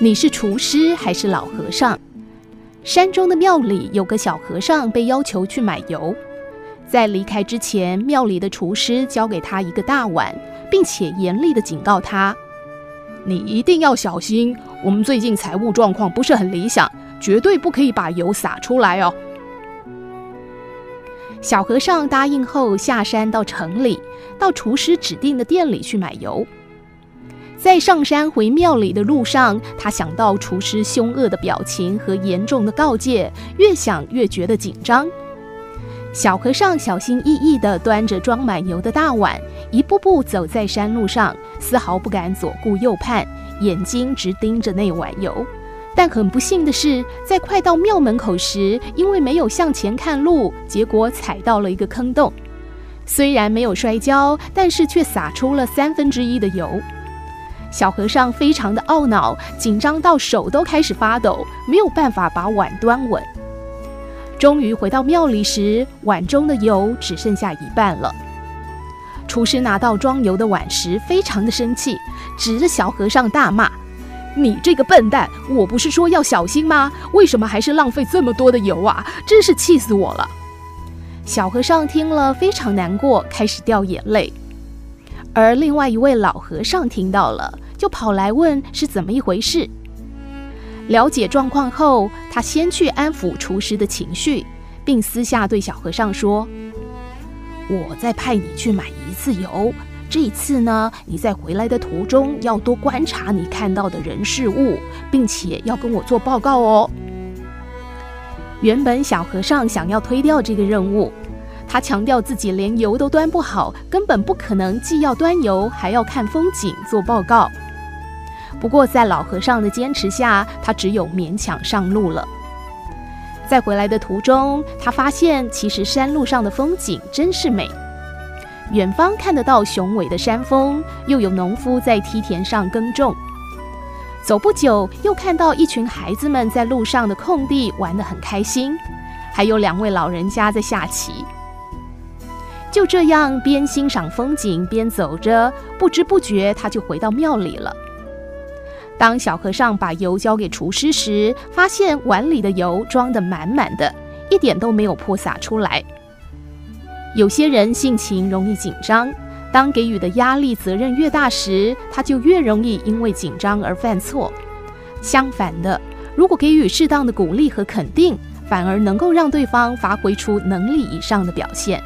你是厨师还是老和尚？”山中的庙里有个小和尚被要求去买油，在离开之前，庙里的厨师交给他一个大碗，并且严厉地警告他：“你一定要小心，我们最近财务状况不是很理想，绝对不可以把油洒出来哦。”小和尚答应后，下山到城里，到厨师指定的店里去买油。在上山回庙里的路上，他想到厨师凶恶的表情和严重的告诫，越想越觉得紧张。小和尚小心翼翼地端着装满油的大碗，一步步走在山路上，丝毫不敢左顾右盼，眼睛直盯着那碗油。但很不幸的是，在快到庙门口时，因为没有向前看路，结果踩到了一个坑洞。虽然没有摔跤，但是却洒出了三分之一的油。小和尚非常的懊恼，紧张到手都开始发抖，没有办法把碗端稳。终于回到庙里时，碗中的油只剩下一半了。厨师拿到装油的碗时，非常的生气，指着小和尚大骂：“你这个笨蛋！我不是说要小心吗？为什么还是浪费这么多的油啊？真是气死我了！”小和尚听了非常难过，开始掉眼泪。而另外一位老和尚听到了。就跑来问是怎么一回事。了解状况后，他先去安抚厨师的情绪，并私下对小和尚说：“我再派你去买一次油，这一次呢，你在回来的途中要多观察你看到的人事物，并且要跟我做报告哦。”原本小和尚想要推掉这个任务，他强调自己连油都端不好，根本不可能既要端油还要看风景做报告。不过，在老和尚的坚持下，他只有勉强上路了。在回来的途中，他发现其实山路上的风景真是美。远方看得到雄伟的山峰，又有农夫在梯田上耕种。走不久，又看到一群孩子们在路上的空地玩得很开心，还有两位老人家在下棋。就这样，边欣赏风景边走着，不知不觉他就回到庙里了。当小和尚把油交给厨师时，发现碗里的油装得满满的，一点都没有泼洒出来。有些人性情容易紧张，当给予的压力责任越大时，他就越容易因为紧张而犯错。相反的，如果给予适当的鼓励和肯定，反而能够让对方发挥出能力以上的表现。